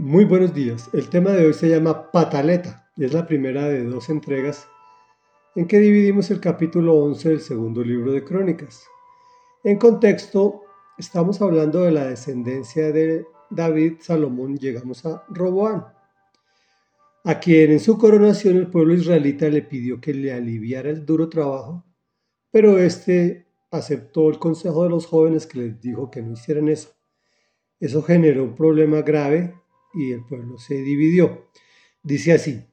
Muy buenos días. El tema de hoy se llama Pataleta y es la primera de dos entregas en que dividimos el capítulo 11 del segundo libro de Crónicas. En contexto, estamos hablando de la descendencia de David Salomón, llegamos a Roboán, a quien en su coronación el pueblo israelita le pidió que le aliviara el duro trabajo, pero este aceptó el consejo de los jóvenes que les dijo que no hicieran eso. Eso generó un problema grave y el pueblo se dividió. Dice así,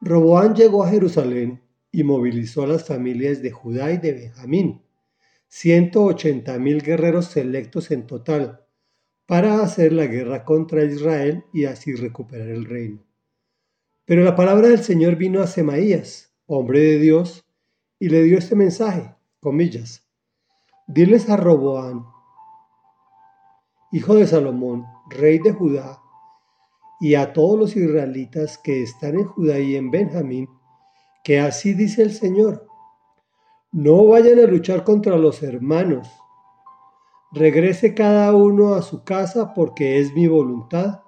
Roboán llegó a Jerusalén y movilizó a las familias de Judá y de Benjamín, 180 mil guerreros selectos en total, para hacer la guerra contra Israel y así recuperar el reino. Pero la palabra del Señor vino a Semaías, hombre de Dios, y le dio este mensaje, comillas, diles a Roboán, hijo de Salomón, rey de Judá, y a todos los israelitas que están en Judá y en Benjamín, que así dice el Señor, no vayan a luchar contra los hermanos, regrese cada uno a su casa porque es mi voluntad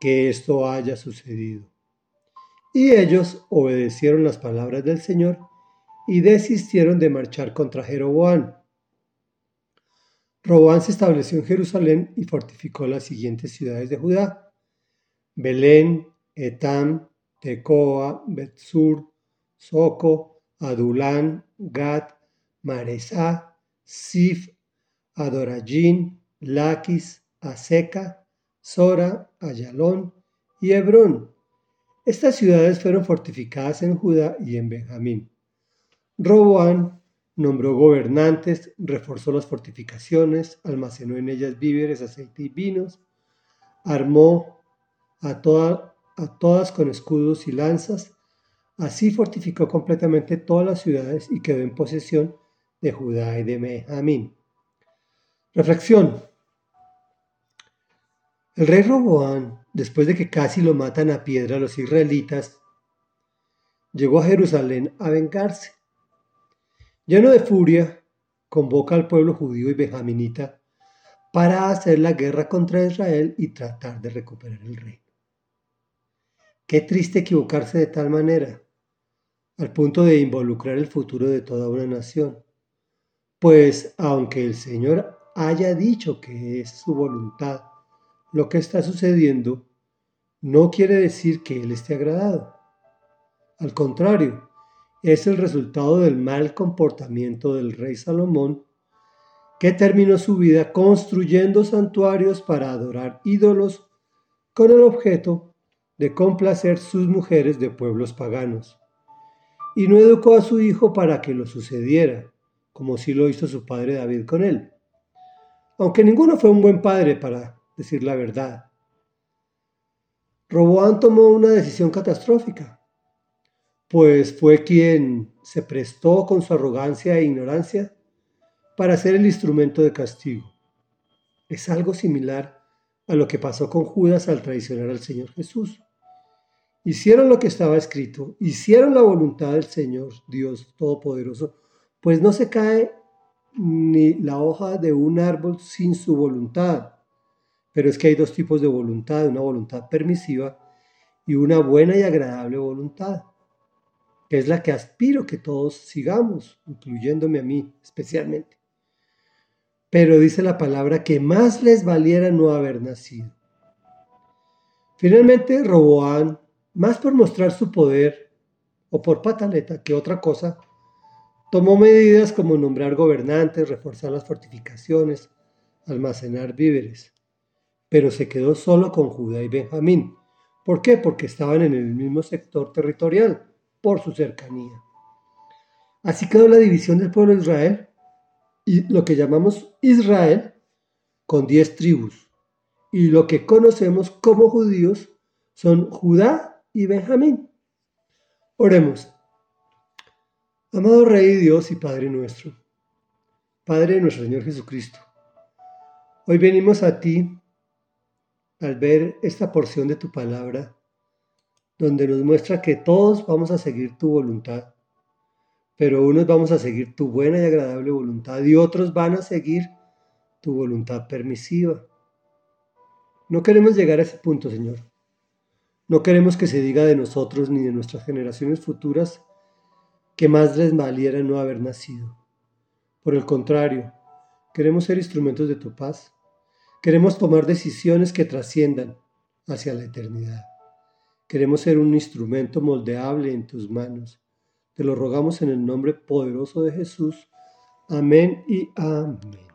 que esto haya sucedido. Y ellos obedecieron las palabras del Señor y desistieron de marchar contra Jeroboam. Roboán se estableció en Jerusalén y fortificó las siguientes ciudades de Judá Belén, Etam, Tecoa, Betsur, Soco, Adulán, Gat, Maresá, Sif, Adorajin, Laquis, Aseca, Sora, Ayalón y Hebrón. Estas ciudades fueron fortificadas en Judá y en Benjamín. Roboán nombró gobernantes, reforzó las fortificaciones, almacenó en ellas víveres, aceite y vinos, armó a, todas con escudos y lanzas. Así fortificó completamente todas las ciudades y quedó en posesión de Judá y de Benjamín. Reflexión. El rey Roboán, después de que casi lo matan a piedra los israelitas, llegó a Jerusalén a vengarse. Lleno de furia, convoca al pueblo judío y benjaminita para hacer la guerra contra Israel y tratar de recuperar el reino. Qué triste equivocarse de tal manera, al punto de involucrar el futuro de toda una nación. Pues aunque el Señor haya dicho que es su voluntad lo que está sucediendo, no quiere decir que Él esté agradado. Al contrario, es el resultado del mal comportamiento del rey Salomón, que terminó su vida construyendo santuarios para adorar ídolos con el objeto de complacer sus mujeres de pueblos paganos. Y no educó a su hijo para que lo sucediera, como sí lo hizo su padre David con él. Aunque ninguno fue un buen padre para decir la verdad. Roboán tomó una decisión catastrófica, pues fue quien se prestó con su arrogancia e ignorancia para ser el instrumento de castigo. Es algo similar a lo que pasó con Judas al traicionar al Señor Jesús hicieron lo que estaba escrito, hicieron la voluntad del Señor Dios Todopoderoso, pues no se cae ni la hoja de un árbol sin su voluntad. Pero es que hay dos tipos de voluntad, una voluntad permisiva y una buena y agradable voluntad, que es la que aspiro que todos sigamos, incluyéndome a mí especialmente. Pero dice la palabra que más les valiera no haber nacido. Finalmente, Roboán más por mostrar su poder o por pataleta que otra cosa, tomó medidas como nombrar gobernantes, reforzar las fortificaciones, almacenar víveres, pero se quedó solo con Judá y Benjamín. ¿Por qué? Porque estaban en el mismo sector territorial, por su cercanía. Así quedó la división del pueblo de Israel y lo que llamamos Israel con diez tribus. Y lo que conocemos como judíos son Judá y Benjamín. Oremos. Amado Rey Dios y Padre nuestro, Padre de nuestro Señor Jesucristo, hoy venimos a ti al ver esta porción de tu palabra, donde nos muestra que todos vamos a seguir tu voluntad, pero unos vamos a seguir tu buena y agradable voluntad y otros van a seguir tu voluntad permisiva. No queremos llegar a ese punto, Señor. No queremos que se diga de nosotros ni de nuestras generaciones futuras que más les valiera no haber nacido. Por el contrario, queremos ser instrumentos de tu paz. Queremos tomar decisiones que trasciendan hacia la eternidad. Queremos ser un instrumento moldeable en tus manos. Te lo rogamos en el nombre poderoso de Jesús. Amén y amén.